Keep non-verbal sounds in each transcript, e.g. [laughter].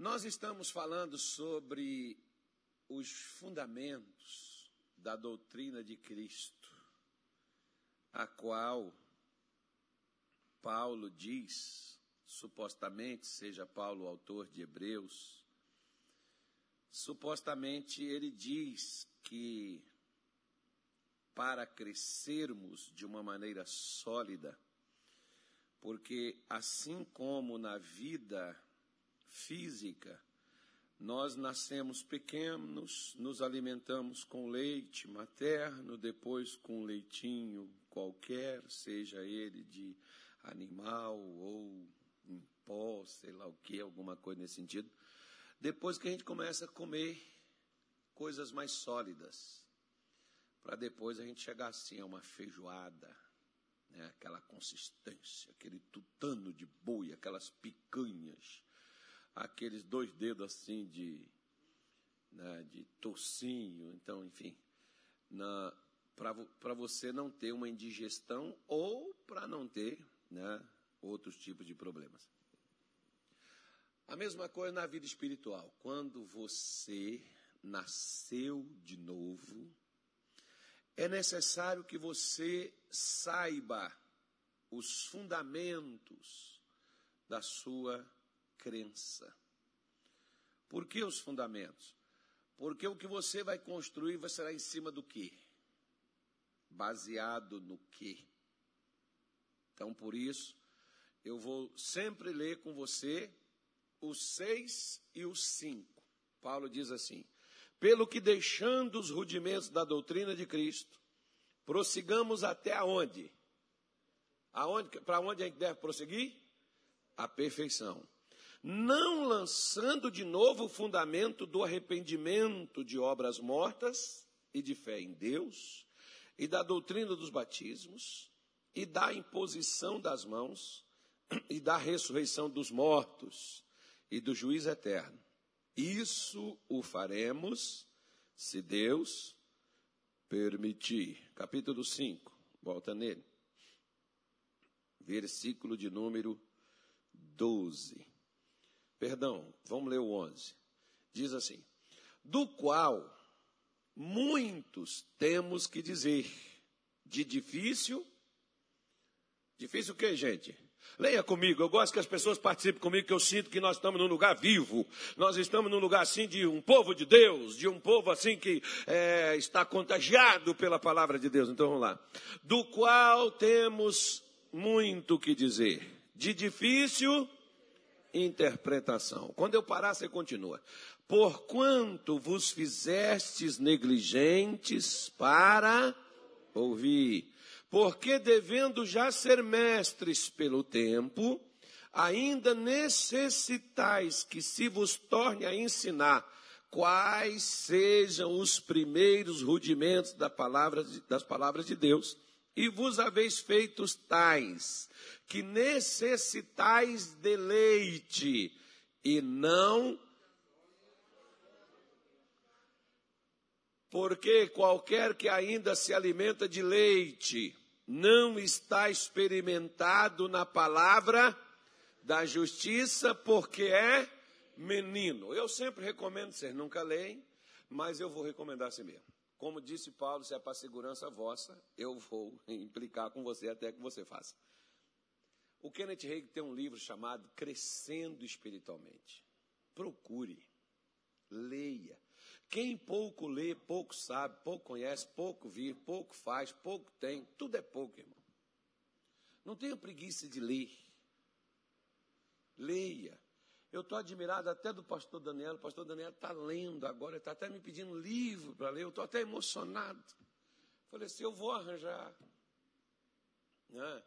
Nós estamos falando sobre os fundamentos da doutrina de Cristo, a qual Paulo diz, supostamente, seja Paulo autor de Hebreus, supostamente ele diz que para crescermos de uma maneira sólida, porque assim como na vida física, nós nascemos pequenos, nos alimentamos com leite materno, depois com leitinho qualquer, seja ele de animal ou em pó, sei lá o que, alguma coisa nesse sentido. Depois que a gente começa a comer coisas mais sólidas, para depois a gente chegar assim a uma feijoada, né, aquela consistência, aquele tutano de boi, aquelas picanhas, aqueles dois dedos assim de, né, de tocinho, então, enfim, para você não ter uma indigestão ou para não ter né, outros tipos de problemas. A mesma coisa na vida espiritual. Quando você nasceu de novo, é necessário que você saiba os fundamentos da sua crença. Por que os fundamentos? Porque o que você vai construir vai ser em cima do quê? Baseado no quê? Então, por isso, eu vou sempre ler com você os seis e os cinco. Paulo diz assim: pelo que deixando os rudimentos da doutrina de Cristo, prossigamos até aonde? Aonde para onde a gente deve prosseguir? A perfeição. Não lançando de novo o fundamento do arrependimento de obras mortas e de fé em Deus, e da doutrina dos batismos, e da imposição das mãos, e da ressurreição dos mortos, e do juízo eterno isso o faremos se Deus permitir. Capítulo 5, volta nele. Versículo de número 12. Perdão, vamos ler o 11. Diz assim: Do qual muitos temos que dizer, de difícil. Difícil o que, gente? Leia comigo, eu gosto que as pessoas participem comigo, que eu sinto que nós estamos num lugar vivo. Nós estamos num lugar assim de um povo de Deus, de um povo assim que é, está contagiado pela palavra de Deus. Então vamos lá. Do qual temos muito que dizer, de difícil interpretação. Quando eu parar, você continua. Porquanto vos fizestes negligentes para ouvir porque devendo já ser mestres pelo tempo, ainda necessitais que se vos torne a ensinar quais sejam os primeiros rudimentos das palavras de Deus, e vos haveis feitos tais, que necessitais de leite, e não porque qualquer que ainda se alimenta de leite não está experimentado na palavra da justiça, porque é menino. Eu sempre recomendo, vocês nunca leem, mas eu vou recomendar assim mesmo. Como disse Paulo, se é para segurança vossa, eu vou [laughs] implicar com você até que você faça. O Kenneth Reagan tem um livro chamado Crescendo Espiritualmente. Procure, leia. Quem pouco lê, pouco sabe, pouco conhece, pouco vive, pouco faz, pouco tem, tudo é pouco, irmão. Não tenha preguiça de ler. Leia. Eu estou admirado até do pastor Daniel. O pastor Daniel está lendo agora, está até me pedindo livro para ler. Eu estou até emocionado. Falei assim: eu vou arranjar. Né?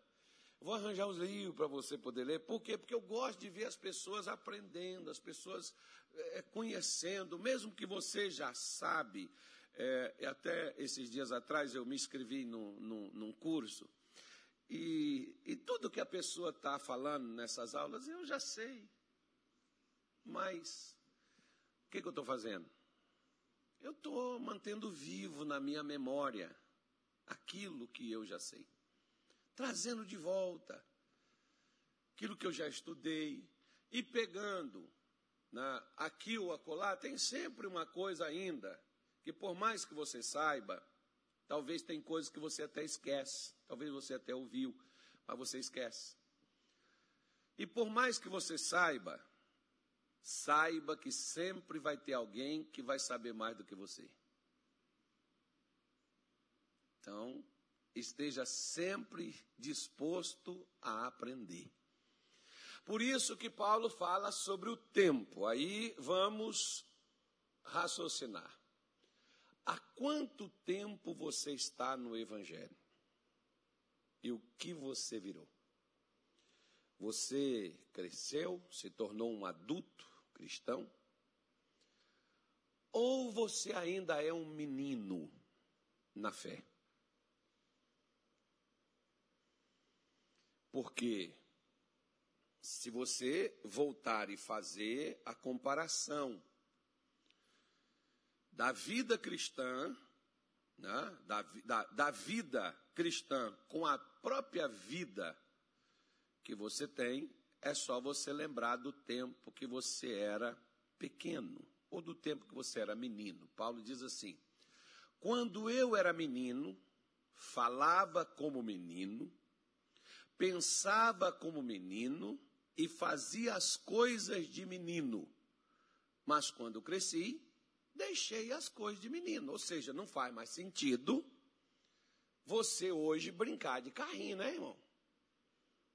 Vou arranjar os livros para você poder ler. Por quê? Porque eu gosto de ver as pessoas aprendendo, as pessoas é, conhecendo, mesmo que você já sabe. É, até esses dias atrás eu me inscrevi num, num, num curso. E, e tudo que a pessoa está falando nessas aulas eu já sei. Mas o que, que eu estou fazendo? Eu estou mantendo vivo na minha memória aquilo que eu já sei trazendo de volta aquilo que eu já estudei e pegando na, aqui ou acolá, tem sempre uma coisa ainda, que por mais que você saiba, talvez tem coisas que você até esquece, talvez você até ouviu, mas você esquece. E por mais que você saiba, saiba que sempre vai ter alguém que vai saber mais do que você. Então, esteja sempre disposto a aprender. Por isso que Paulo fala sobre o tempo. Aí vamos raciocinar. Há quanto tempo você está no Evangelho? E o que você virou? Você cresceu, se tornou um adulto cristão? Ou você ainda é um menino na fé? Porque se você voltar e fazer a comparação da vida cristã, né, da, da, da vida cristã com a própria vida que você tem, é só você lembrar do tempo que você era pequeno, ou do tempo que você era menino. Paulo diz assim: quando eu era menino, falava como menino, pensava como menino e fazia as coisas de menino. Mas quando cresci, deixei as coisas de menino. Ou seja, não faz mais sentido você hoje brincar de carrinho, né, irmão?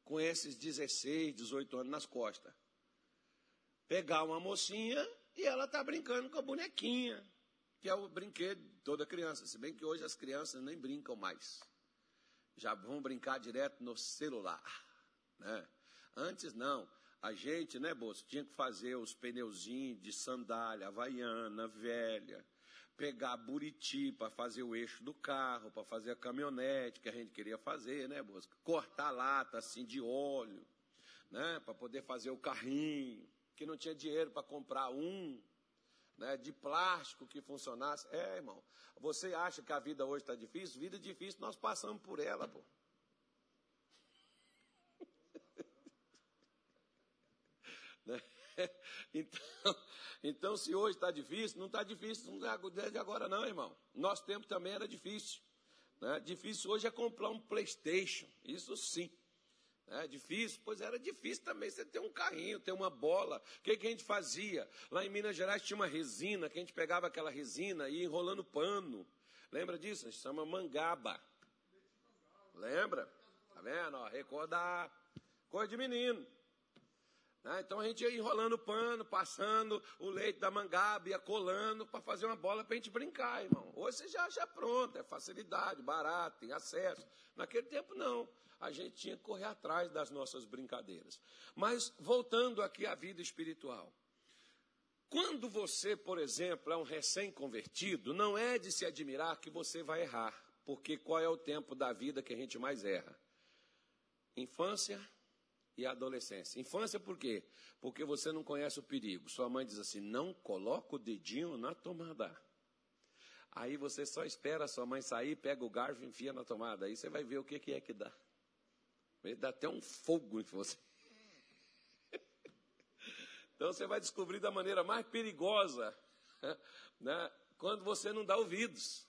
Com esses 16, 18 anos nas costas. Pegar uma mocinha e ela está brincando com a bonequinha, que é o brinquedo de toda criança. Se bem que hoje as crianças nem brincam mais. Já vão brincar direto no celular, né? Antes não. A gente, né, Bolso, tinha que fazer os pneuzinhos de sandália, havaiana, velha, pegar buriti para fazer o eixo do carro, para fazer a caminhonete que a gente queria fazer, né, Bosco? Cortar lata assim de óleo, né, para poder fazer o carrinho, que não tinha dinheiro para comprar um, né, de plástico que funcionasse. É, irmão, você acha que a vida hoje está difícil? Vida difícil, nós passamos por ela, pô. [laughs] Né? [laughs] Então, então, se hoje está difícil, não está difícil não é desde agora, não, irmão. Nosso tempo também era difícil. Né? Difícil hoje é comprar um PlayStation, isso sim. É difícil, pois era difícil também você ter um carrinho, ter uma bola. O que, que a gente fazia? Lá em Minas Gerais tinha uma resina, que a gente pegava aquela resina e ia enrolando pano. Lembra disso? A gente chama mangaba. Lembra? Tá vendo? Ó, recordar. Coisa de menino. Né? Então a gente ia enrolando o pano, passando o leite da mangaba, ia colando para fazer uma bola para a gente brincar, irmão. Hoje você já acha pronto, é facilidade, barato, tem acesso. Naquele tempo não. A gente tinha que correr atrás das nossas brincadeiras. Mas voltando aqui à vida espiritual. Quando você, por exemplo, é um recém-convertido, não é de se admirar que você vai errar, porque qual é o tempo da vida que a gente mais erra? Infância, e a adolescência. Infância por quê? Porque você não conhece o perigo. Sua mãe diz assim: não coloca o dedinho na tomada. Aí você só espera a sua mãe sair, pega o garfo e enfia na tomada. Aí você vai ver o que, é que dá. Dar até um fogo em você. [laughs] Então você vai descobrir da maneira mais perigosa [laughs] né, quando você não dá ouvidos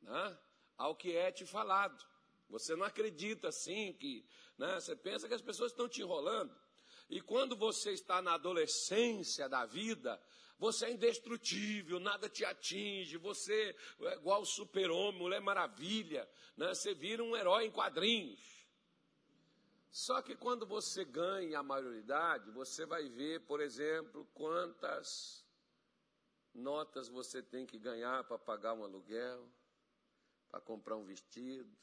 né, ao que é te falado. Você não acredita assim que. Né? Você pensa que as pessoas estão te enrolando. E quando você está na adolescência da vida, você é indestrutível, nada te atinge, você é igual super-homem, mulher maravilha, né? você vira um herói em quadrinhos. Só que quando você ganha a maioridade, você vai ver, por exemplo, quantas notas você tem que ganhar para pagar um aluguel, para comprar um vestido,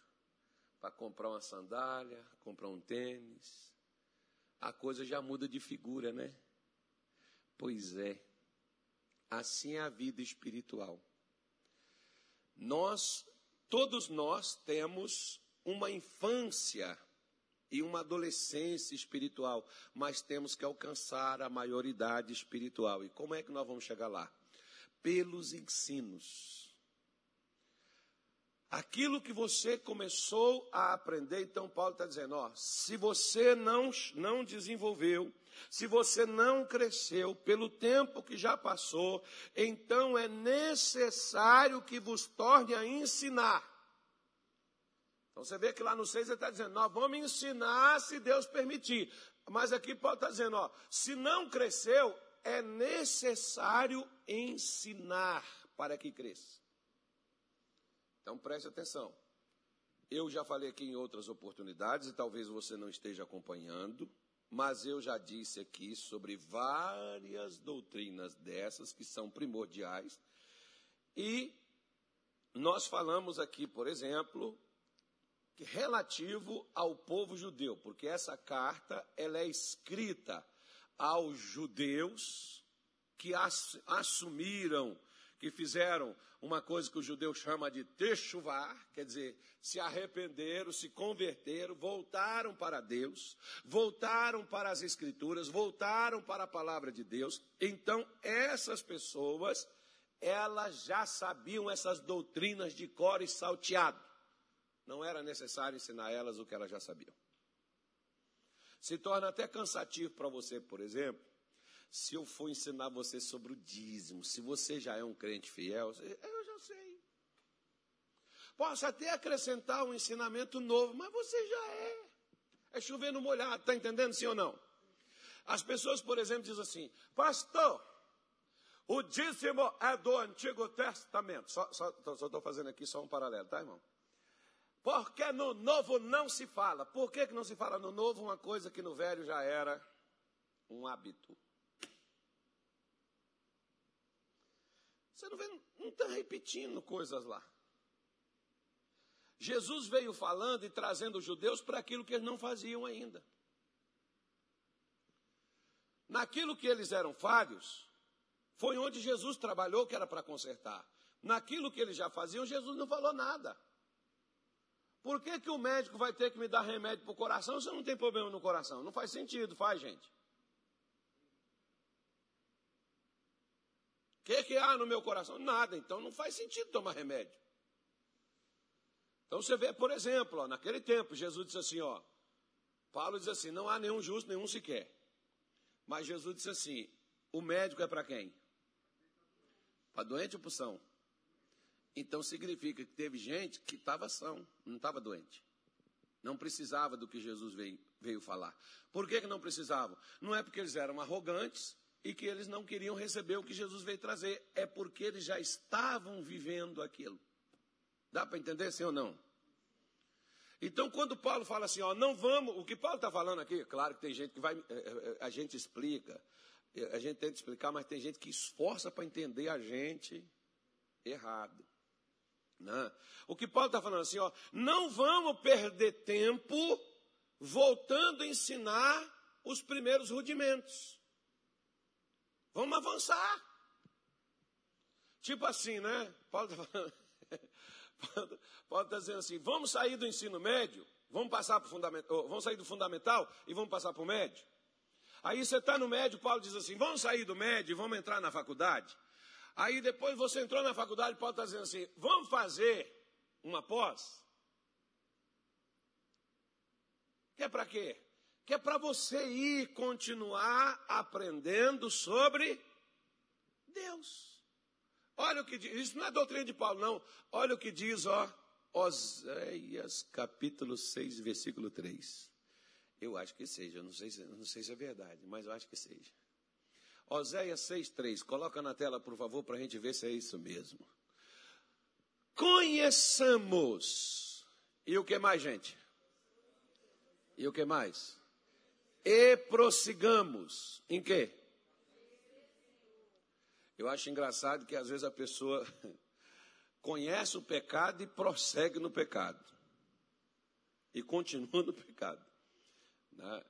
para comprar uma sandália, comprar um tênis. A coisa já muda de figura, né? Pois é. Assim é a vida espiritual. Nós, todos nós temos uma infância e uma adolescência espiritual, mas temos que alcançar a maioridade espiritual. E como é que nós vamos chegar lá? Pelos ensinos Aquilo que você começou a aprender, então Paulo está dizendo, ó, se você não, não desenvolveu, se você não cresceu pelo tempo que já passou, então é necessário que vos torne a ensinar. Então você vê que lá no 6 ele está dizendo, nós vamos ensinar se Deus permitir. Mas aqui Paulo está dizendo, ó, se não cresceu, é necessário ensinar para que cresça. Então preste atenção. Eu já falei aqui em outras oportunidades e talvez você não esteja acompanhando, mas eu já disse aqui sobre várias doutrinas dessas que são primordiais. E nós falamos aqui, por exemplo, relativo ao povo judeu, porque essa carta ela é escrita aos judeus que assumiram, que fizeram uma coisa que o judeu chama de techuvar, quer dizer, se arrependeram, se converteram, voltaram para Deus, voltaram para as Escrituras, voltaram para a palavra de Deus. Então, essas pessoas, elas já sabiam essas doutrinas de cor e salteado não era necessário ensinar elas o que elas já sabiam. Se torna até cansativo para você, por exemplo, se eu for ensinar você sobre o dízimo, se você já é um crente fiel, eu já sei. Posso até acrescentar um ensinamento novo, mas você já é. É chover no molhado, está entendendo sim ou não? As pessoas, por exemplo, dizem assim, pastor, o dízimo é do Antigo Testamento. Só estou fazendo aqui só um paralelo, tá, irmão? Porque no novo não se fala. Por que, que não se fala no novo uma coisa que no velho já era um hábito? Você não vê, não está repetindo coisas lá. Jesus veio falando e trazendo os judeus para aquilo que eles não faziam ainda. Naquilo que eles eram falhos, foi onde Jesus trabalhou que era para consertar. Naquilo que eles já faziam, Jesus não falou nada. Por que, que o médico vai ter que me dar remédio para o coração se eu não tenho problema no coração? Não faz sentido, faz, gente. Que, que há no meu coração? Nada, então não faz sentido tomar remédio. Então você vê, por exemplo, ó, naquele tempo, Jesus disse assim: ó, Paulo diz assim: não há nenhum justo, nenhum sequer. Mas Jesus disse assim: o médico é para quem? Para doente ou para são? Então significa que teve gente que estava são, não estava doente. Não precisava do que Jesus veio, veio falar. Por que, que não precisavam? Não é porque eles eram arrogantes e que eles não queriam receber o que Jesus veio trazer. É porque eles já estavam vivendo aquilo. Dá para entender sim ou não? Então, quando Paulo fala assim, ó, não vamos, o que Paulo está falando aqui, claro que tem gente que vai, eh, eh, a gente explica, a gente tenta explicar, mas tem gente que esforça para entender a gente errado. Né? O que Paulo está falando assim, ó, não vamos perder tempo voltando a ensinar os primeiros rudimentos. Vamos avançar. Tipo assim, né? Paulo está falando. [laughs] Paulo está dizendo assim: vamos sair do ensino médio, vamos passar para fundamental, vamos sair do fundamental e vamos passar para o médio. Aí você está no médio, Paulo diz assim: vamos sair do médio e vamos entrar na faculdade. Aí depois você entrou na faculdade, pode estar dizendo assim: vamos fazer uma pós? Que é para quê? Que é para você ir continuar aprendendo sobre Deus. Olha o que diz, isso não é doutrina de Paulo, não. Olha o que diz, ó, Oséias capítulo 6, versículo 3. Eu acho que seja, não sei, não sei se é verdade, mas eu acho que seja. Oséias 6,3. Coloca na tela, por favor, para a gente ver se é isso mesmo. Conheçamos. E o que mais, gente? E o que mais? E prossigamos. Em quê? Eu acho engraçado que às vezes a pessoa [laughs] conhece o pecado e prossegue no pecado. E continua no pecado. Né?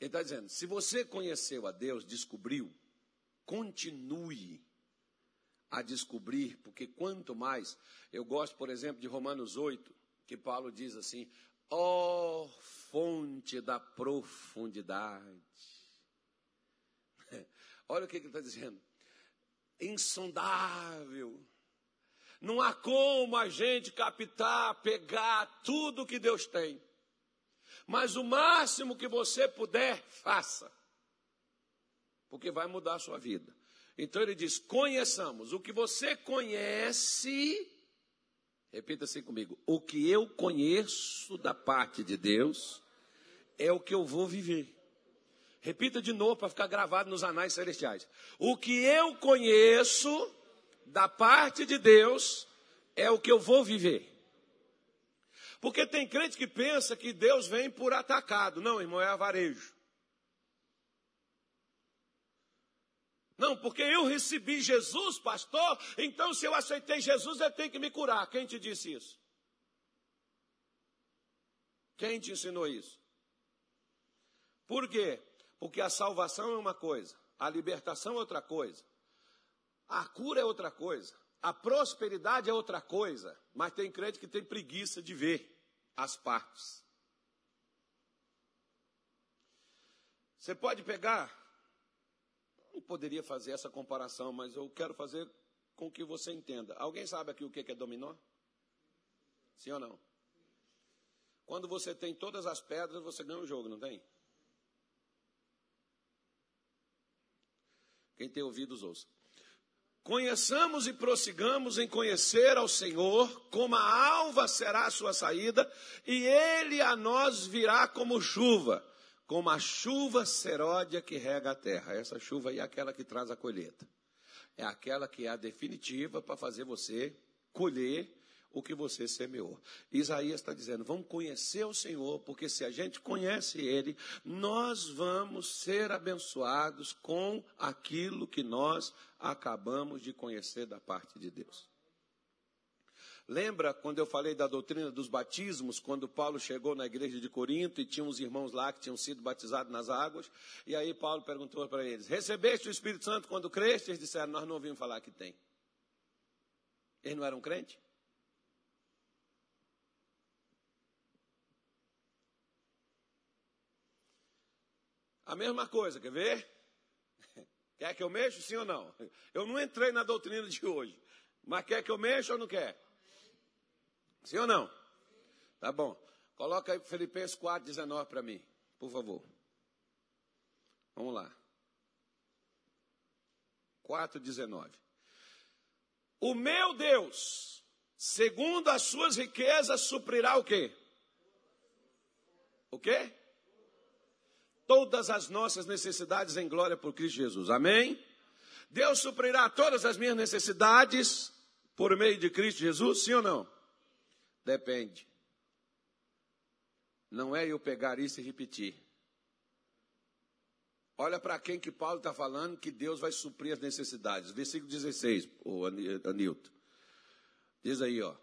Ele está dizendo: se você conheceu a Deus, descobriu, continue a descobrir, porque quanto mais. Eu gosto, por exemplo, de Romanos 8, que Paulo diz assim: ó oh, fonte da profundidade. [laughs] Olha o que ele está dizendo: insondável, Não há como a gente captar, pegar tudo que Deus tem. Mas o máximo que você puder, faça. Porque vai mudar a sua vida. Então ele diz: conheçamos. O que você conhece, repita assim comigo: o que eu conheço da parte de Deus é o que eu vou viver. Repita de novo para ficar gravado nos anais celestiais. O que eu conheço da parte de Deus é o que eu vou viver. Porque tem crente que pensa que Deus vem por atacado. Não, irmão, é avarejo. Não, porque eu recebi Jesus, pastor, então se eu aceitei Jesus, ele tem que me curar. Quem te disse isso? Quem te ensinou isso? Por quê? Porque a salvação é uma coisa, a libertação é outra coisa, a cura é outra coisa, a prosperidade é outra coisa, mas tem crente que tem preguiça de ver as partes. Você pode pegar não poderia fazer essa comparação, mas eu quero fazer com que você entenda. Alguém sabe aqui o que é dominó? Sim ou não? Quando você tem todas as pedras, você ganha o jogo, não tem? Quem tem ouvidos, ouça. Conheçamos e prossigamos em conhecer ao Senhor, como a alva será a sua saída, e ele a nós virá como chuva como a chuva seródia que rega a terra. Essa chuva aí é aquela que traz a colheita. É aquela que é a definitiva para fazer você colher o que você semeou. Isaías está dizendo: vamos conhecer o Senhor, porque se a gente conhece Ele, nós vamos ser abençoados com aquilo que nós acabamos de conhecer da parte de Deus. Lembra quando eu falei da doutrina dos batismos, quando Paulo chegou na igreja de Corinto e tinha uns irmãos lá que tinham sido batizados nas águas? E aí Paulo perguntou para eles: Recebeste o Espírito Santo quando creste? Eles disseram: Nós não ouvimos falar que tem. Eles não eram crentes? A mesma coisa, quer ver? [laughs] Quer que eu mexa, sim ou não? Eu não entrei na doutrina de hoje. Mas quer que eu mexa ou não quer? Sim ou não? Tá bom. Coloca aí Filipenses 4, 19 para mim, por favor. Vamos lá. 4, 19. O meu Deus, segundo as suas riquezas, suprirá o quê? O quê? Todas as nossas necessidades em glória por Cristo Jesus. Amém? Deus suprirá todas as minhas necessidades por meio de Cristo Jesus, sim ou não? Depende. Não é eu pegar isso e repetir. Olha para quem que Paulo está falando que Deus vai suprir as necessidades. Versículo 16, o Anilton. Diz aí, ó.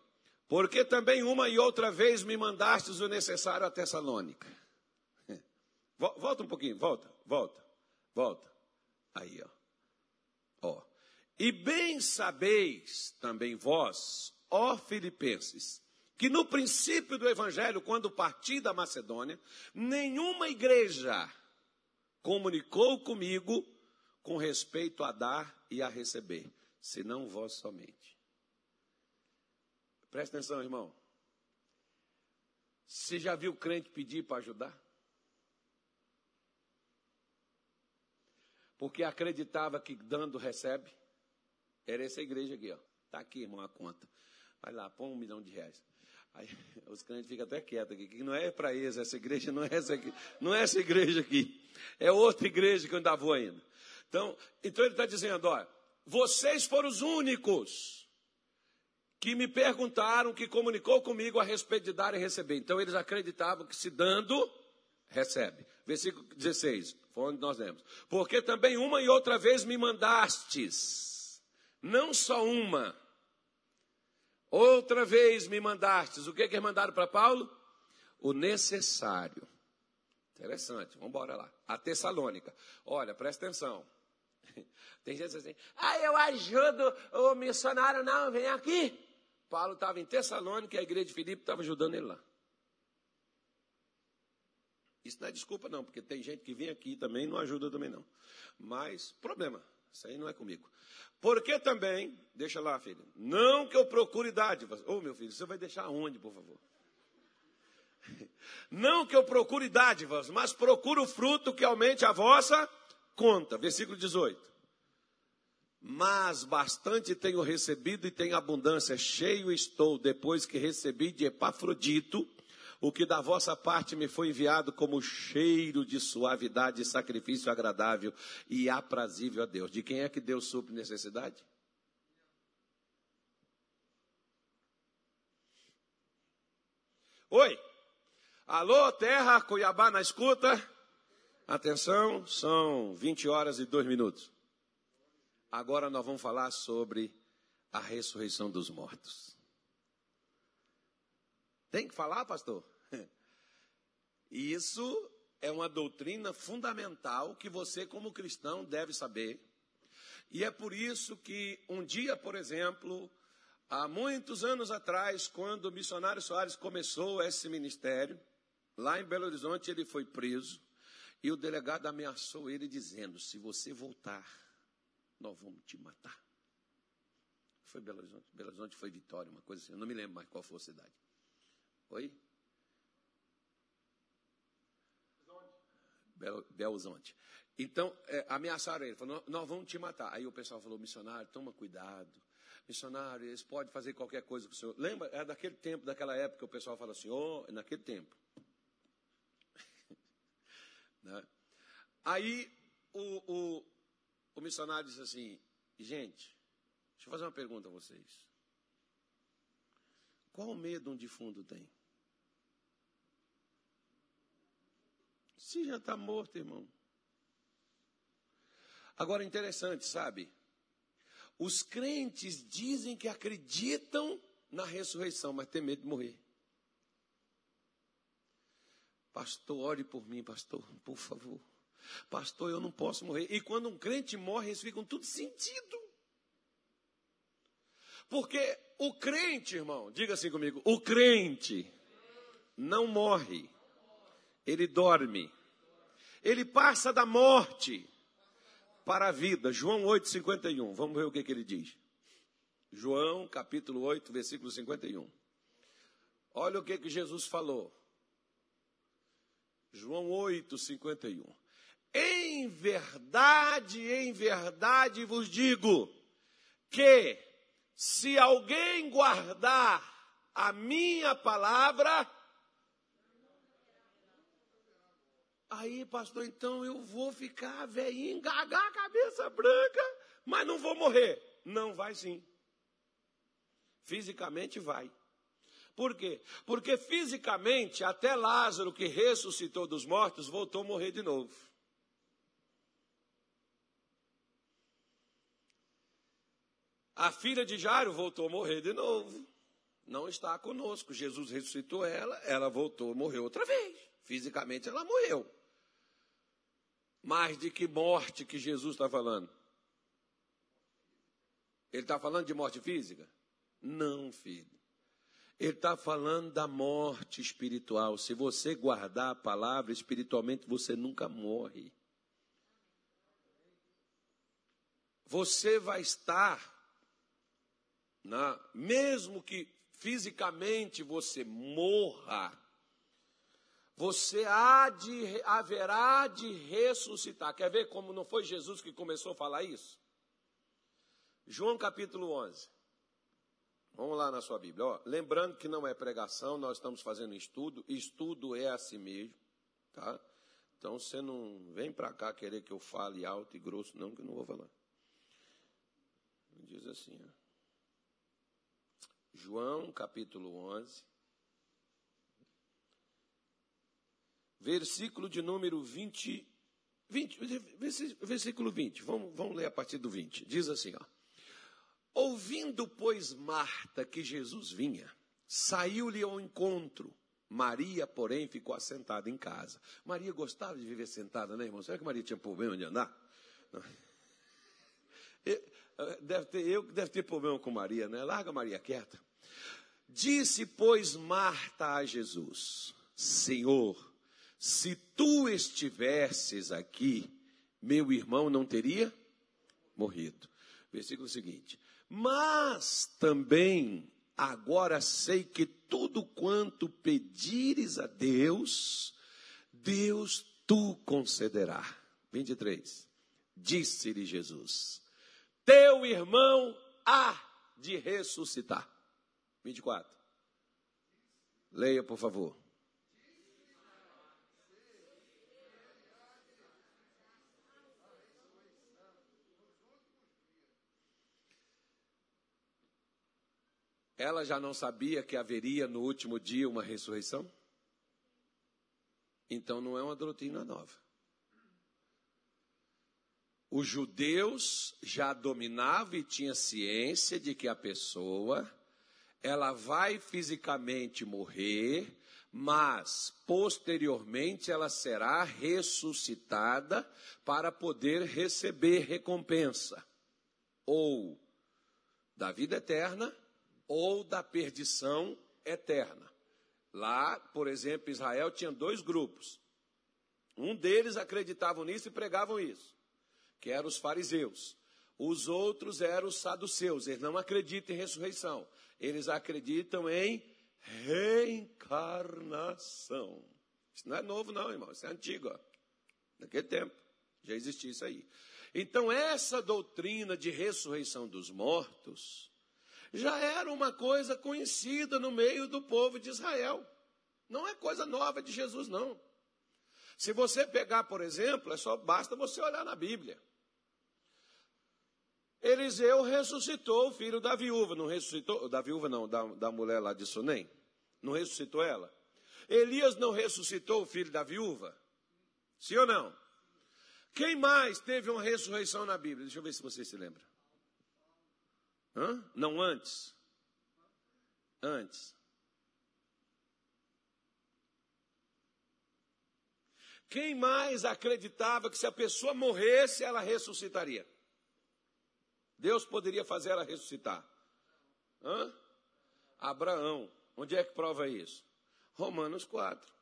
Porque também uma e outra vez me mandastes o necessário a Tessalônica. [laughs] Volta um pouquinho, volta, volta, volta. Aí, ó. ó. E bem sabeis também vós, ó Filipenses, que no princípio do Evangelho, quando parti da Macedônia, nenhuma igreja comunicou comigo com respeito a dar e a receber, senão vós somente. Presta atenção, irmão. Você já viu crente pedir para ajudar? Porque acreditava que dando recebe. Era essa igreja aqui, ó. Está aqui, irmão, a conta. Vai lá, põe um milhão de reais. Aí, [laughs] os crentes ficam até quietos aqui, que não é para eles, essa igreja não é essa, aqui, não é essa igreja aqui, é outra igreja que eu ainda vou ainda. Então, então ele está dizendo, olha, vocês foram os únicos que me perguntaram, que comunicou comigo a respeito de dar e receber. Então eles acreditavam que se dando, recebe. Versículo 16, foi onde nós lemos. Porque também uma e outra vez me mandastes, não só uma, Outra vez me mandastes. O que que mandaram para Paulo? O necessário. Interessante, vamos embora lá. A Tessalônica. Olha, presta atenção. [laughs] Tem gente assim, ah, eu ajudo o missionário, não, vem aqui. Paulo estava em Tessalônica e a igreja de Filipe estava ajudando ele lá. Isso não é desculpa, não, porque tem gente que vem aqui também e não ajuda também, não. Mas, problema. Isso aí não é comigo. Porque também, deixa lá, filho, não que eu procure dádivas. Ô, oh, meu filho, você vai deixar onde, por favor? [laughs] Não que eu procure dádivas, mas procuro fruto que aumente a vossa conta. Versículo 18. Mas bastante tenho recebido e tenho abundância, cheio estou, depois que recebi de Epafrodito, o que da vossa parte me foi enviado como cheiro de suavidade e sacrifício agradável e aprazível a Deus. De quem é que Deus supre necessidade? Oi, alô, terra, Cuiabá na escuta. Atenção, são 20 horas e 2 minutos. Agora nós vamos falar sobre a ressurreição dos mortos. Tem que falar, pastor? [laughs] Isso é uma doutrina fundamental que você, como cristão, deve saber. E é por isso que um dia, por exemplo, há muitos anos atrás, quando o missionário Soares começou esse ministério, lá em Belo Horizonte ele foi preso e o delegado ameaçou ele dizendo: se você voltar, nós vamos te matar. Foi Belo Horizonte, Belo Horizonte foi Vitória, uma coisa assim, eu não me lembro mais qual foi a cidade. Oi? Belo, Belzonte. Então, é, ameaçaram ele, falou, nós vamos te matar. Aí o pessoal falou, missionário, toma cuidado. Missionário, eles podem fazer qualquer coisa com o senhor. Lembra, é daquele tempo, daquela época, o pessoal fala assim, oh, naquele tempo. [laughs] né? Aí o, o, o missionário disse assim, gente, deixa eu fazer uma pergunta a vocês. Qual medo um defunto tem? Se já está morto, irmão. Agora, interessante, sabe? Os crentes dizem que acreditam na ressurreição, mas tem medo de morrer. Pastor, ore por mim, pastor, por favor. Pastor, eu não posso morrer. E quando um crente morre, eles ficam tudo sentido. Porque o crente, irmão, diga assim comigo: o crente não morre, ele dorme ele passa da morte para a vida. João 8, 51. Vamos ver o que, que ele diz. João capítulo 8, versículo 51. Olha o que, que Jesus falou. João 8, 51. Em verdade, em verdade vos digo que se alguém guardar a minha palavra, Aí, pastor, então eu vou ficar velhinho, gagar, cabeça branca, mas não vou morrer. Não vai sim. Fisicamente vai. Por quê? Porque fisicamente, até Lázaro, que ressuscitou dos mortos, voltou a morrer de novo. A filha de Jairo voltou a morrer de novo. Não está conosco. Jesus ressuscitou ela, ela voltou a morrer outra vez. Fisicamente ela morreu. Mas de que morte que Jesus está falando? Ele está falando de morte física? Não, filho. Ele está falando da morte espiritual. Se você guardar a palavra espiritualmente, você nunca morre. Você vai estar, na, mesmo que fisicamente você morra, você há de, haverá de ressuscitar. Quer ver como não foi Jesus que começou a falar isso? João capítulo 11. Vamos lá na sua Bíblia. Ó, lembrando que não é pregação, nós estamos fazendo estudo. Estudo é a si mesmo, tá? Então você não vem para cá querer que eu fale alto e grosso, não, que não vou falar. Diz assim, ó. João capítulo 11. Versículo de número 20, 20 versículo 20, vamos, vamos ler a partir do 20. Diz assim, ó. Ouvindo, pois, Marta que Jesus vinha, saiu-lhe ao encontro. Maria, porém, ficou assentada em casa. Maria gostava de viver sentada, né, irmão? Será que Maria tinha problema de andar? Não. [laughs] Deve ter, eu deve ter problema com Maria, né? Larga Maria quieta. Disse, pois, Marta a Jesus: Senhor, se tu estivesses aqui, meu irmão não teria morrido. Versículo seguinte: Mas também agora sei que tudo quanto pedires a Deus, Deus tu concederá. 23. Disse-lhe Jesus: Teu irmão há de ressuscitar. 24. Leia, por favor. Ela já não sabia que haveria no último dia uma ressurreição? Então não é uma doutrina nova. Os judeus já dominavam e tinham ciência de que a pessoa ela vai fisicamente morrer, mas posteriormente ela será ressuscitada para poder receber recompensa ou da vida eterna ou da perdição eterna. Lá, por exemplo, Israel tinha dois grupos. Um deles acreditavam nisso e pregavam isso, que eram os fariseus. Os outros eram os saduceus, eles não acreditam em ressurreição, eles acreditam em reencarnação. Isso não é novo, não, irmão, isso é antigo. Ó. Naquele tempo, já existia isso aí. Então, essa doutrina de ressurreição dos mortos já era uma coisa conhecida no meio do povo de Israel. Não é coisa nova de Jesus, não. Se você pegar, por exemplo, é só basta você olhar na Bíblia. Eliseu ressuscitou o filho da viúva, não ressuscitou? Da viúva não, da, da mulher lá de Sunem. Não ressuscitou ela? Elias não ressuscitou o filho da viúva? Sim ou não? Quem mais teve uma ressurreição na Bíblia? Deixa eu ver se você se lembra. Hã? Não antes. Antes. Quem mais acreditava que se a pessoa morresse, ela ressuscitaria? Deus poderia fazer ela ressuscitar. Hã? Abraão. Onde é que prova isso? Romanos 4.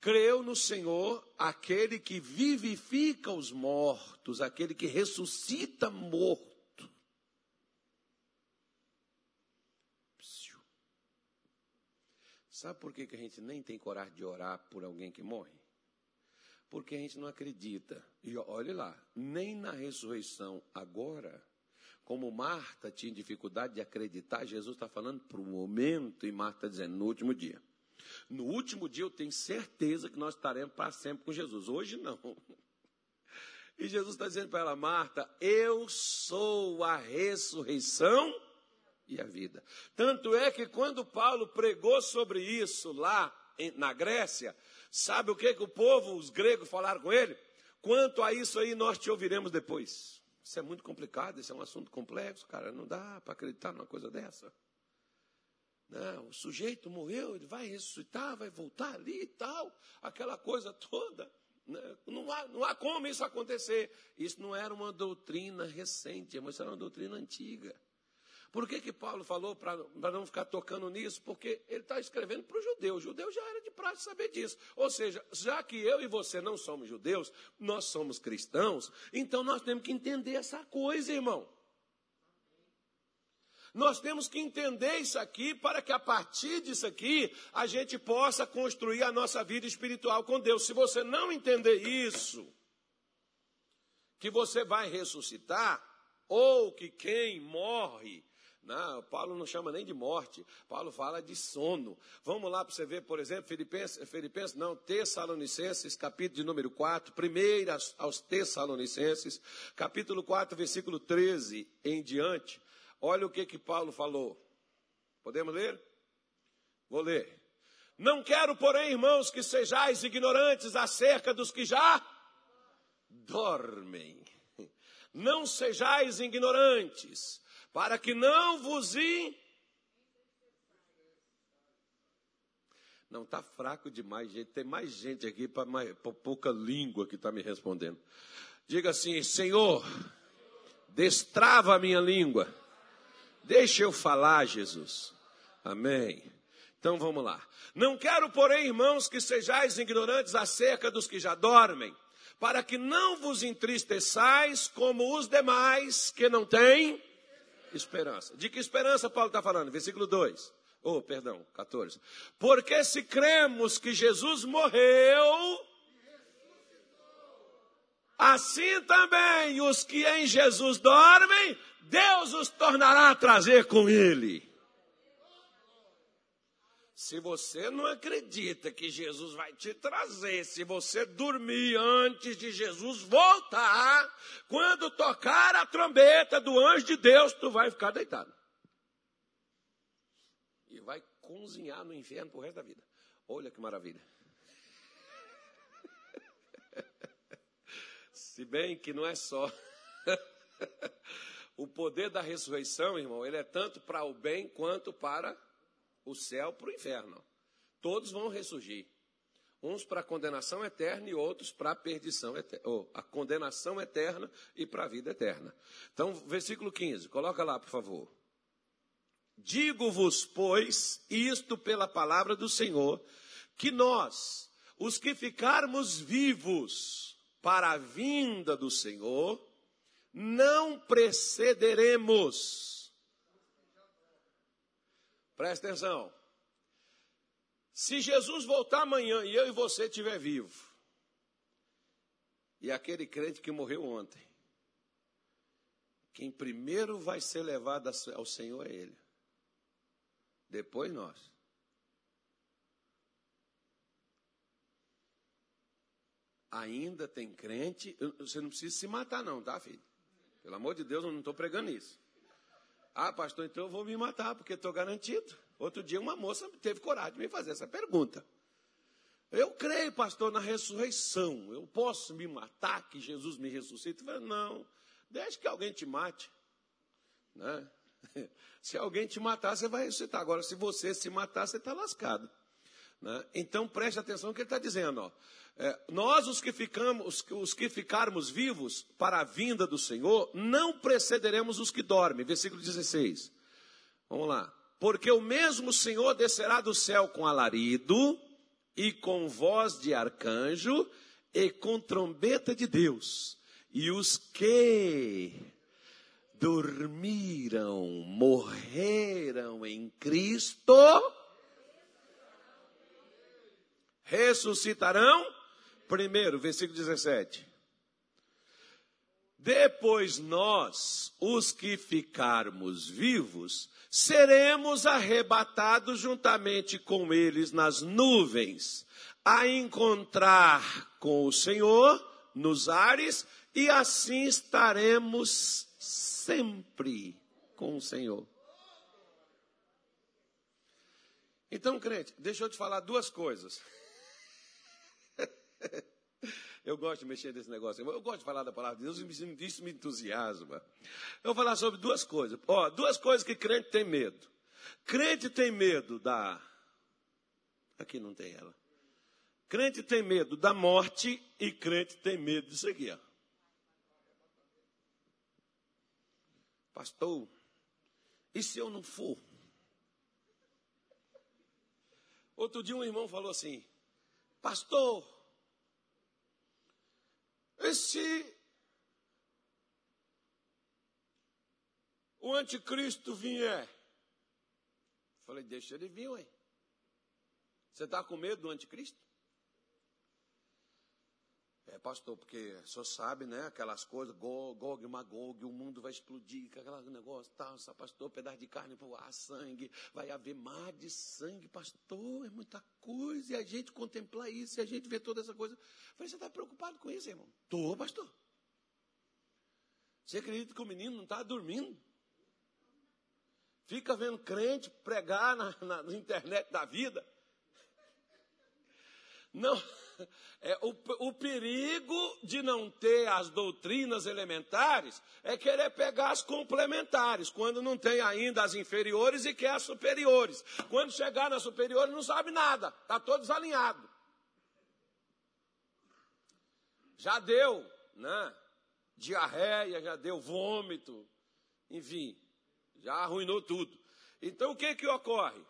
Creu no Senhor aquele que vivifica os mortos, aquele que ressuscita morto. Sabe por que, que a gente nem tem coragem de orar por alguém que morre? Porque a gente não acredita. E olhe lá, nem na ressurreição agora, como Marta tinha dificuldade de acreditar, Jesus está falando para o momento, e Marta dizendo, no último dia. No último dia eu tenho certeza que nós estaremos para sempre com Jesus. Hoje não. E Jesus está dizendo para ela, Marta, eu sou a ressurreição e a vida. Tanto é que quando Paulo pregou sobre isso lá na Grécia, sabe o que, que o povo, os gregos, falaram com ele? Quanto a isso aí, nós te ouviremos depois. Isso é muito complicado, isso é um assunto complexo, cara. Não dá para acreditar numa coisa dessa. Não, o sujeito morreu, ele vai ressuscitar, vai voltar ali e tal, aquela coisa [laughs] toda. Né? Não há, não há como isso acontecer. Isso não era uma doutrina recente, mas era uma doutrina antiga. Por que, que Paulo falou para não ficar tocando nisso? Porque ele está escrevendo para o judeu. O judeu já era de praxe saber disso. Ou seja, já que eu e você não somos judeus, nós somos cristãos, então nós temos que entender essa coisa, irmão. Nós temos que entender isso aqui para que a partir disso aqui a gente possa construir a nossa vida espiritual com Deus. Se você não entender isso, que você vai ressuscitar, ou que quem morre não, Paulo não chama nem de morte, Paulo fala de sono. Vamos lá para você ver, por exemplo, Filipenses, Filipenses não, Tessalonicenses, capítulo de número 4, primeiro aos Tessalonicenses, capítulo 4, versículo 13 em diante. Olha o que que Paulo falou. Podemos ler? Vou ler. Não quero, porém, irmãos, que sejais ignorantes acerca dos que já dormem. Não sejais ignorantes para que não vos in... Não, está fraco demais, gente. Tem mais gente aqui para pouca língua que está me respondendo. Diga assim, Senhor, destrava a minha língua. Deixa eu falar, Jesus. Amém. Então vamos lá. Não quero, porém, irmãos, que sejais ignorantes acerca dos que já dormem, para que não vos entristeçais como os demais que não têm esperança. De que esperança Paulo está falando? Versículo 2. Oh, perdão, 14. Porque se cremos que Jesus morreu, assim também os que em Jesus dormem, Deus os tornará a trazer com ele. Se você não acredita que Jesus vai te trazer, se você dormir antes de Jesus voltar, quando tocar a trombeta do anjo de Deus, tu vai ficar deitado. E vai cozinhar no inferno pro resto da vida. Olha que maravilha. [laughs] Se bem que não é só. [laughs] o poder da ressurreição, irmão, ele é tanto para o bem quanto para o céu para o inferno. Todos vão ressurgir. Uns para a condenação eterna e outros para a perdição eterna, ou a condenação eterna e para a vida eterna. Então, versículo 15, coloca lá, por favor. Digo-vos, pois, isto pela palavra do Senhor, que nós, os que ficarmos vivos para a vinda do Senhor, não precederemos Presta atenção. Se Jesus voltar amanhã e eu e você estiver vivo, e aquele crente que morreu ontem, quem primeiro vai ser levado ao Senhor é ele. Depois nós. Ainda tem crente, você não precisa se matar, não, tá, filho? Pelo amor de Deus, eu não estou pregando isso. Ah, pastor, então eu vou me matar, porque estou garantido. Outro dia uma moça teve coragem de me fazer essa pergunta. Eu creio, pastor, na ressurreição. Eu posso me matar, que Jesus me ressuscita? Eu falei, não, deixe que alguém te mate. Né? [laughs] Se alguém te matar, você vai ressuscitar. Agora, se você se matar, você está lascado. Né? Então preste atenção no que ele está dizendo. Ó. É, nós, os que, ficamos, os que ficarmos vivos para a vinda do Senhor, não precederemos os que dormem. Versículo 16. Vamos lá. Porque o mesmo Senhor descerá do céu com alarido, e com voz de arcanjo, e com trombeta de Deus. E os que dormiram, morreram em Cristo, ressuscitarão primeiro, versículo 17. Depois nós, os que ficarmos vivos, seremos arrebatados juntamente com eles nas nuvens, a encontrar com o Senhor nos ares, e assim estaremos sempre com o Senhor. Então, crente, deixa eu te falar duas coisas. [laughs] Eu gosto de mexer nesse negócio. Eu gosto de falar da palavra de Deus e isso me entusiasma. Eu vou falar sobre duas coisas. Ó, duas coisas que crente tem medo. Crente tem medo da. Aqui não tem ela. Crente tem medo da morte e crente tem medo disso aqui, ó. Pastor, e se eu não for? Outro dia um irmão falou assim: Pastor, se o anticristo vier? Falei, deixa ele vir, ué. Você está com medo do anticristo? É, pastor, porque o senhor sabe, né? Aquelas coisas, Gog, Magog, o mundo vai explodir, aquele negócio, tal, essa pastor, pedaço de carne voar, sangue, vai haver mar de sangue, pastor, é muita coisa, e a gente contemplar isso, e a gente vê toda essa coisa. Falei, você está preocupado com isso, irmão? Estou, pastor. Você acredita que o menino não está dormindo? Fica vendo crente pregar na, na, na internet da vida. Não, [laughs] é, o, o perigo de não ter as doutrinas elementares é querer pegar as complementares, quando não tem ainda as inferiores e quer as superiores. Quando chegar nas superiores não sabe nada, está todo desalinhado. Já deu, né? Diarreia, já deu vômito, enfim, já arruinou tudo. Então o que que ocorre?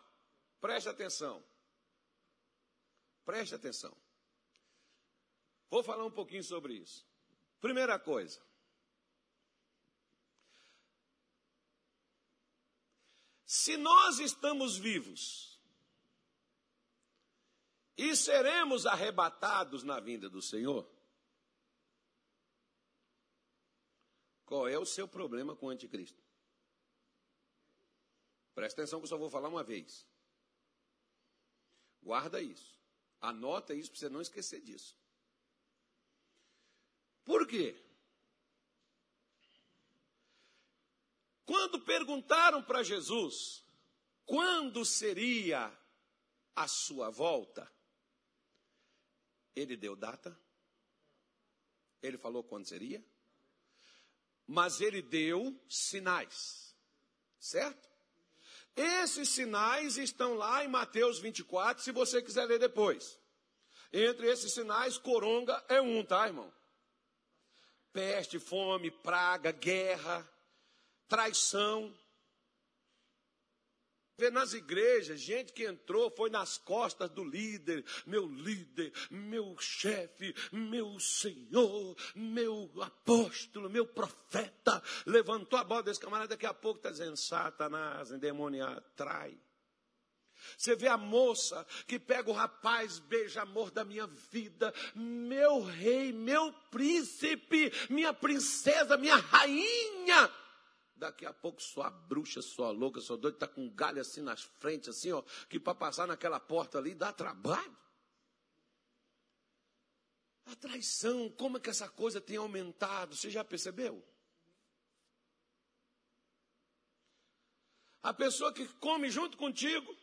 Preste atenção. Preste atenção. Vou falar um pouquinho sobre isso. Primeira coisa. Se nós estamos vivos e seremos arrebatados na vinda do Senhor, qual é o seu problema com o anticristo? Presta atenção que eu só vou falar uma vez. Guarda isso. Anota isso para você não esquecer disso. Por quê? Quando perguntaram para Jesus quando seria a sua volta, ele deu data, ele falou quando seria, mas ele deu sinais, certo? Esses sinais estão lá em Mateus 24, se você quiser ler depois. Entre esses sinais, coronga é um, tá, irmão? Peste, fome, praga, guerra, traição. Vê nas igrejas, gente que entrou foi nas costas do líder, meu líder, meu chefe, meu senhor, meu apóstolo, meu profeta. Levantou a bola desse camarada, daqui a pouco está dizendo: Satanás, endemoniado, trai. Você vê a moça que pega o rapaz, beija amor da minha vida, meu rei, meu príncipe, minha princesa, minha rainha. Daqui a pouco sua bruxa, sua louca, sua doida, está com um galho assim nas frentes, assim, ó, que para passar naquela porta ali dá trabalho. A traição, como é que essa coisa tem aumentado? Você já percebeu? A pessoa que come junto contigo,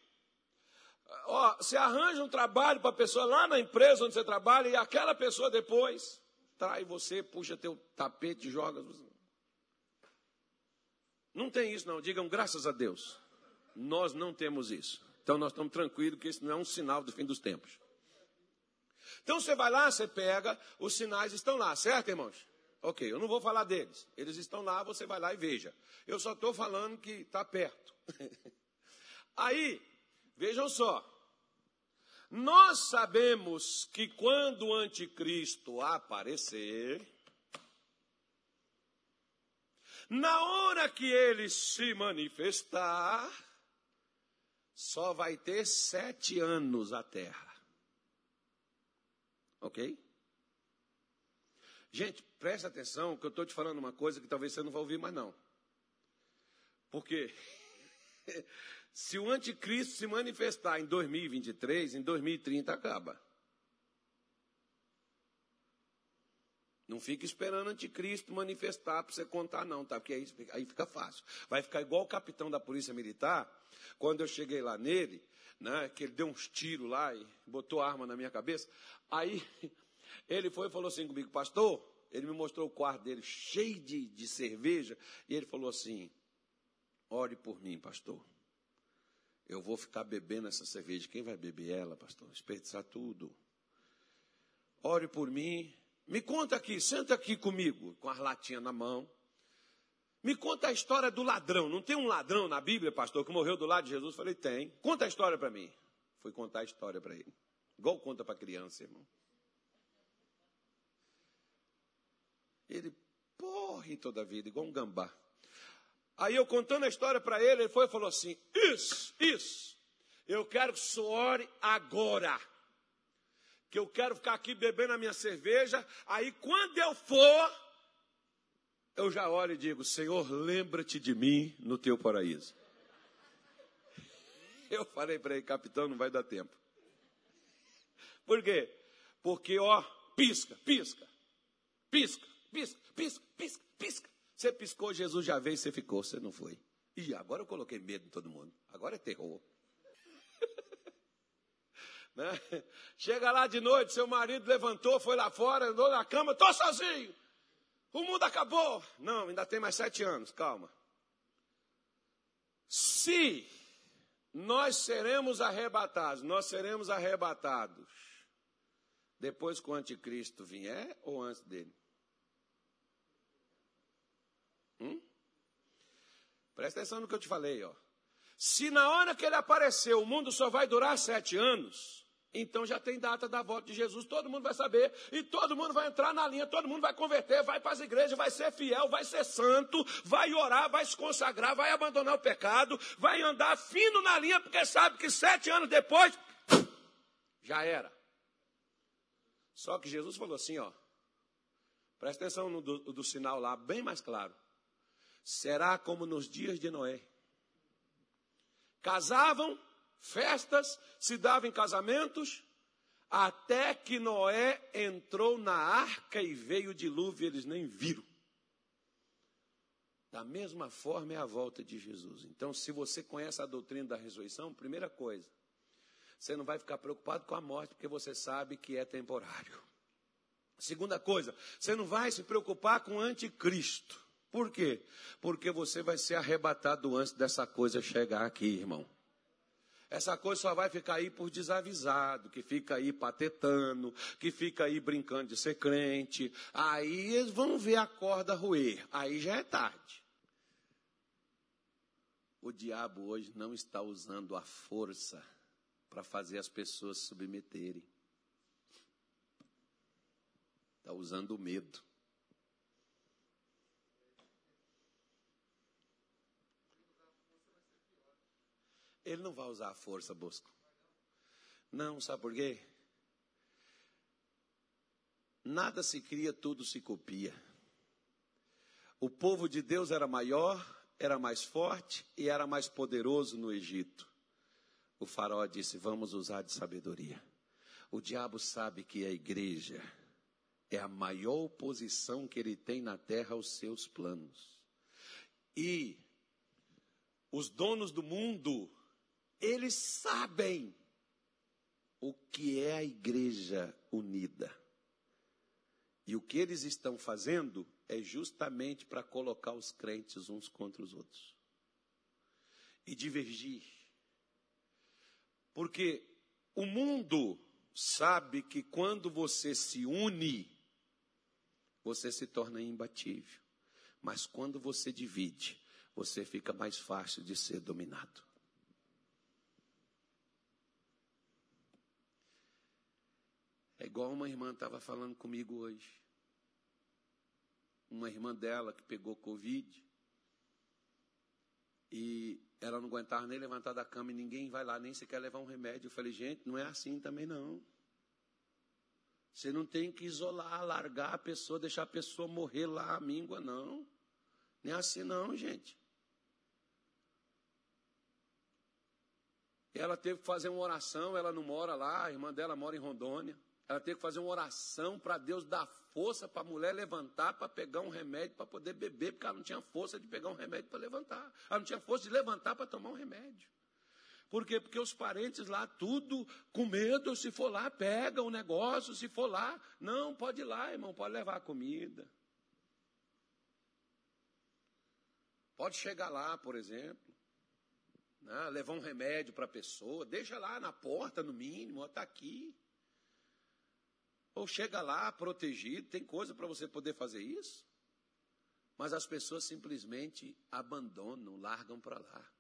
ó, você arranja um trabalho para a pessoa lá na empresa onde você trabalha e aquela pessoa depois trai você, puxa teu tapete joga. Não tem isso, não. Digam graças a Deus. Nós não temos isso. Então nós estamos tranquilos que isso não é um sinal do fim dos tempos. Então você vai lá, você pega, os sinais estão lá, certo, irmãos? Ok, eu não vou falar deles. Eles estão lá, você vai lá e veja. Eu só estou falando que está perto. [laughs] Aí, vejam só. Nós sabemos que quando o anticristo aparecer, na hora que ele se manifestar, só vai ter sete anos a terra. Ok? Gente, presta atenção que eu estou te falando uma coisa que talvez você não vai ouvir mais não. Porque [laughs] se o anticristo se manifestar em 2023, em 2030 acaba. Não fica esperando o anticristo manifestar para você contar, não, tá? Porque aí, aí fica fácil. Vai ficar igual o capitão da polícia militar, quando eu cheguei lá nele, né, que ele deu uns tiros lá e botou arma na minha cabeça. Aí [laughs] ele foi e falou assim comigo, pastor, ele me mostrou o quarto dele cheio de, de cerveja, e ele falou assim: ore por mim, pastor. Eu vou ficar bebendo essa cerveja. Quem vai beber ela, pastor? Desperdiçar tudo. Ore por mim, me conta aqui, senta aqui comigo, com as latinhas na mão. Me conta a história do ladrão. Não tem um ladrão na Bíblia, pastor, que morreu do lado de Jesus? falei, tem. Conta a história para mim. Fui contar a história para ele. Igual conta para criança, irmão. Ele porre toda a vida, igual um gambá. Aí eu contando a história para ele, ele foi e falou assim: Isso, isso. Eu quero que o ore agora que eu quero ficar aqui bebendo a minha cerveja, aí quando eu for, eu já olho e digo: Senhor, lembra-te de mim no teu paraíso. [laughs] Eu falei para ele, capitão, não vai dar tempo. Por quê? Porque, ó, pisca, pisca, pisca, pisca, pisca, pisca, pisca. Você piscou, Jesus já veio, você ficou, você não foi. E agora eu coloquei medo em todo mundo. Agora é terror. Né? Chega lá de noite, seu marido levantou, foi lá fora, andou na cama, estou sozinho. O mundo acabou. Não, ainda tem mais sete anos, calma. Se nós seremos arrebatados, nós seremos arrebatados depois que o anticristo vier ou antes dele? Hum? Presta atenção no que eu te falei, ó. Se na hora que ele apareceu o mundo só vai durar sete anos, Então já tem data da volta de Jesus, todo mundo vai saber, e todo mundo vai entrar na linha, todo mundo vai converter, vai para as igrejas, vai ser fiel, vai ser santo, vai orar, vai se consagrar, vai abandonar o pecado, vai andar fino na linha, porque sabe que sete anos depois [clears throat] já era. Só que Jesus falou assim, ó. Presta atenção no do, do sinal lá, bem mais claro. Será como nos dias de Noé. Casavam, festas, se davam em casamentos, até que Noé entrou na arca e veio o dilúvio, eles nem viram. Da mesma forma é a volta de Jesus. Então, se você conhece a doutrina da ressurreição, primeira coisa, você não vai ficar preocupado com a morte, porque você sabe que é temporário. Segunda coisa, você não vai se preocupar com o anticristo. Por quê? Porque você vai ser arrebatado antes dessa coisa chegar aqui, irmão. Essa coisa só vai ficar aí por desavisado, que fica aí patetando, que fica aí brincando de ser crente. Aí eles vão ver a corda roer. Aí já é tarde. O diabo hoje não está usando a força para fazer as pessoas submeterem. Está usando o medo. Ele não vai usar a força, Bosco. Não, sabe por quê? Nada se cria, tudo se copia. O povo de Deus era maior, era mais forte e era mais poderoso no Egito o faraó disse: Vamos usar de sabedoria. O diabo sabe que a igreja é a maior oposição que ele tem na terra aos seus planos. E os donos do mundo, eles sabem o que é a igreja unida. E o que eles estão fazendo é justamente para colocar os crentes uns contra os outros e divergir porque o mundo sabe que quando você se une, você se torna imbatível. Mas quando você divide, você fica mais fácil de ser dominado. É igual uma irmã estava falando comigo hoje. Uma irmã dela que pegou Covid. E ela não aguentava nem levantar da cama e ninguém vai lá, nem sequer levar um remédio. Eu falei, gente, não é assim também não. Você não tem que isolar, largar a pessoa, deixar a pessoa morrer lá, a míngua, não. Nem é assim não, gente. Ela teve que fazer uma oração, ela não mora lá, a irmã dela mora em Rondônia. Ela teve que fazer uma oração para Deus dar força para a mulher levantar para pegar um remédio para poder beber, porque ela não tinha força de pegar um remédio para levantar. Ela não tinha força de levantar para tomar um remédio. Por quê? Porque os parentes lá, tudo com medo, se for lá, pega o negócio, se for lá, não, pode ir lá, irmão, pode levar a comida. Pode chegar lá, por exemplo, né, levar um remédio para a pessoa, deixa lá na porta, no mínimo, está aqui. Ou chega lá protegido, tem coisa para você poder fazer isso. Mas as pessoas simplesmente abandonam, largam para lá.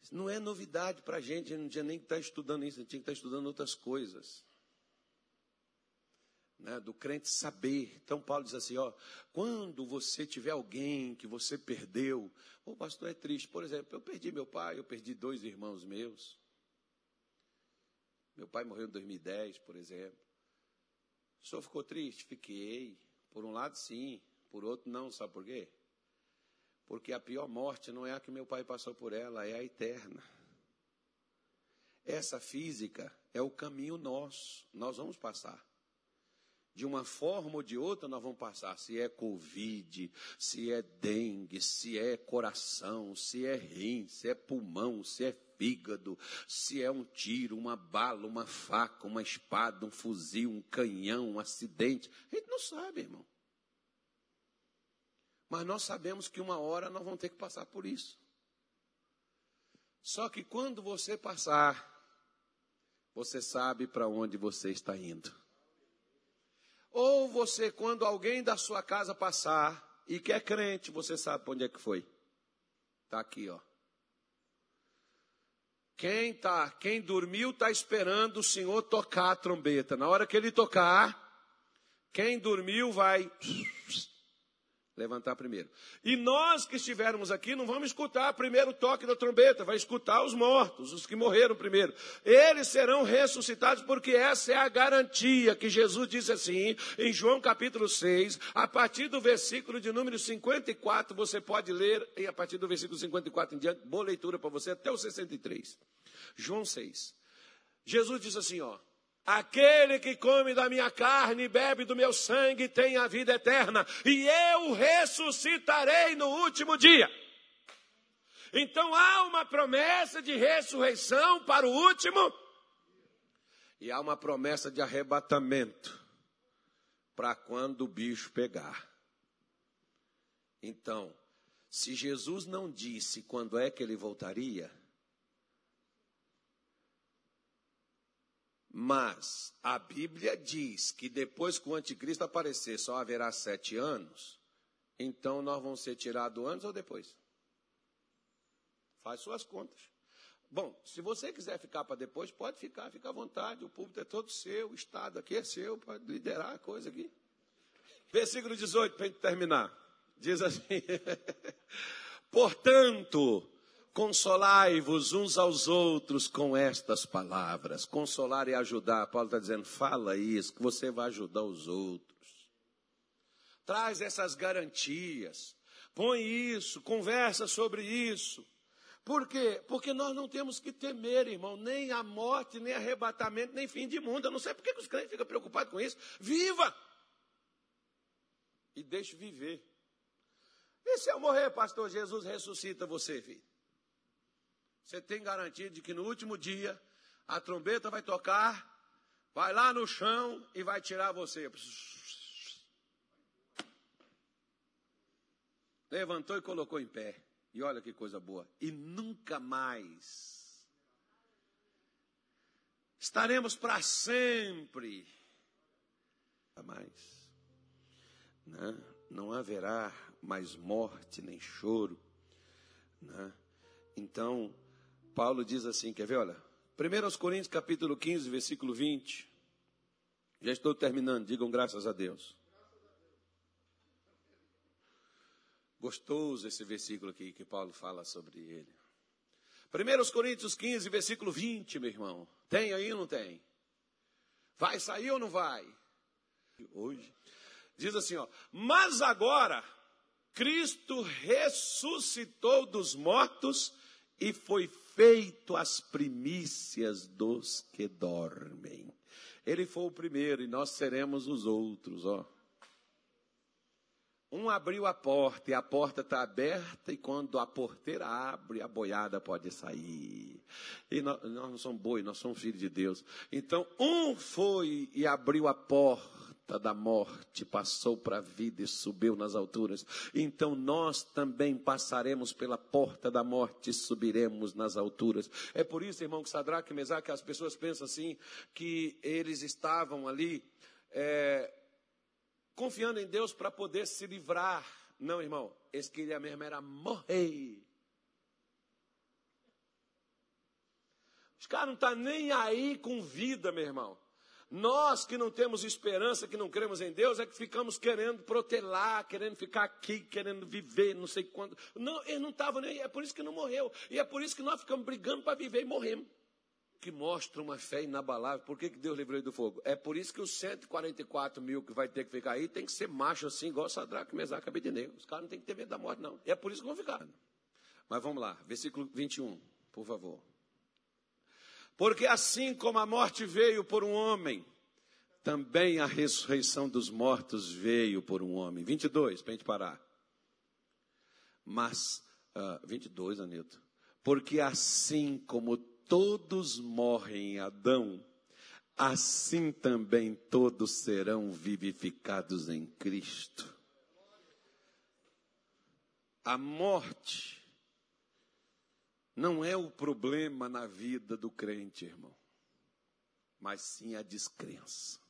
Isso não é novidade para a gente, a gente não tinha nem que estar tá estudando isso, a gente tinha que estar tá estudando outras coisas. Né, do crente saber. Então Paulo diz assim, ó, quando você tiver alguém que você perdeu, o pastor é triste. Por exemplo, eu perdi meu pai, eu perdi dois irmãos meus. Meu pai morreu em 2010, por exemplo. O senhor ficou triste? Fiquei. Por um lado, sim. Por outro, não. Sabe por quê? Porque a pior morte não é a que meu pai passou por ela, é a eterna. Essa física é o caminho nosso. Nós vamos passar. De uma forma ou de outra, nós vamos passar. Se é Covid, se é dengue, se é coração, se é rim, se é pulmão, se é fígado, se é um tiro, uma bala, uma faca, uma espada, um fuzil, um canhão, um acidente. A gente não sabe, irmão. Mas nós sabemos que uma hora nós vamos ter que passar por isso. Só que quando você passar, você sabe para onde você está indo. Ou você, quando alguém da sua casa passar e que é crente, você sabe para onde é que foi. Está aqui, ó. Quem tá, quem dormiu está esperando o Senhor tocar a trombeta. Na hora que ele tocar, quem dormiu vai levantar primeiro. E nós que estivermos aqui não vamos escutar primeiro o toque da trombeta, vai escutar os mortos, os que morreram primeiro. Eles serão ressuscitados porque essa é a garantia que Jesus disse assim, em João capítulo 6, a partir do versículo de número 54, você pode ler, e a partir do versículo 54 em diante, boa leitura para você até o 63. João 6. Jesus diz assim, ó: Aquele que come da minha carne e bebe do meu sangue tem a vida eterna, e eu ressuscitarei no último dia. Então há uma promessa de ressurreição para o último, e há uma promessa de arrebatamento para quando o bicho pegar. Então, se Jesus não disse quando é que ele voltaria, Mas a Bíblia diz que depois que o anticristo aparecer só haverá sete anos, então nós vamos ser tirados antes ou depois? Faz suas contas. Bom, se você quiser ficar para depois, pode ficar, fica à vontade. O público é todo seu, o Estado aqui é seu, pode liderar a coisa aqui. Versículo 18, para a gente terminar. Diz assim: [laughs] Portanto, Consolai-vos uns aos outros com estas palavras. Consolar e ajudar. Paulo está dizendo, fala isso, que você vai ajudar os outros. Traz essas garantias. Põe isso, conversa sobre isso. Por quê? Porque nós não temos que temer, irmão, nem a morte, nem arrebatamento, nem fim de mundo. Eu não sei por que os crentes ficam preocupados com isso. Viva! E deixe viver. E se eu morrer, pastor, Jesus ressuscita você, filho? Você tem garantia de que no último dia a trombeta vai tocar, vai lá no chão e vai tirar você. Levantou e colocou em pé. E olha que coisa boa. E nunca mais estaremos para sempre. Mais. Não, né? não haverá mais morte nem choro. Não. Né? Então, Paulo diz assim, quer ver, olha, 1 Coríntios capítulo 15, versículo 20. Já estou terminando, digam graças a Deus. Gostoso esse versículo aqui que Paulo fala sobre ele. 1 Coríntios 15, versículo 20, meu irmão. Tem aí ou não tem? Vai sair ou não vai? Hoje. Diz assim, ó. Mas agora, Cristo ressuscitou dos mortos e foi feito as primícias dos que dormem. Ele foi o primeiro e nós seremos os outros, ó. Um abriu a porta e a porta está aberta, e quando a porteira abre, a boiada pode sair. E nós, nós não somos boi, nós somos filhos de Deus. Então, um foi e abriu a porta da morte, passou para a vida e subiu nas alturas. Então nós também passaremos pela porta da morte e subiremos nas alturas. É por isso, irmão, que Sadraque e Mesaque, as pessoas pensam assim, que eles estavam ali é, confiando em Deus para poder se livrar. Não, irmão, eles queriam mesmo era morrer. Os caras não estão tá nem aí com vida, meu irmão. Nós que não temos esperança, que não cremos em Deus, é que ficamos querendo protelar, querendo ficar aqui, querendo viver, não sei quando. Não, ele não estava nem é por isso que não morreu. E é por isso que nós ficamos brigando para viver e morremos. Que mostra uma fé inabalável. Por que, que Deus livrou ele do fogo? É por isso que os 144 mil que vai ter que ficar aí tem que ser macho assim, igual Sadraque, Mesaque Abednego. Os caras não têm que ter medo da morte, não. É por isso que vão ficar. Mas vamos lá, versículo 21, por favor. Porque assim como a morte veio por um homem, também a ressurreição dos mortos veio por um homem. 22, para a gente parar. Mas, uh, 22, Anilton. Porque assim como todos morrem em Adão, assim também todos serão vivificados em Cristo. A morte não é o problema na vida do crente, irmão, mas sim a descrença.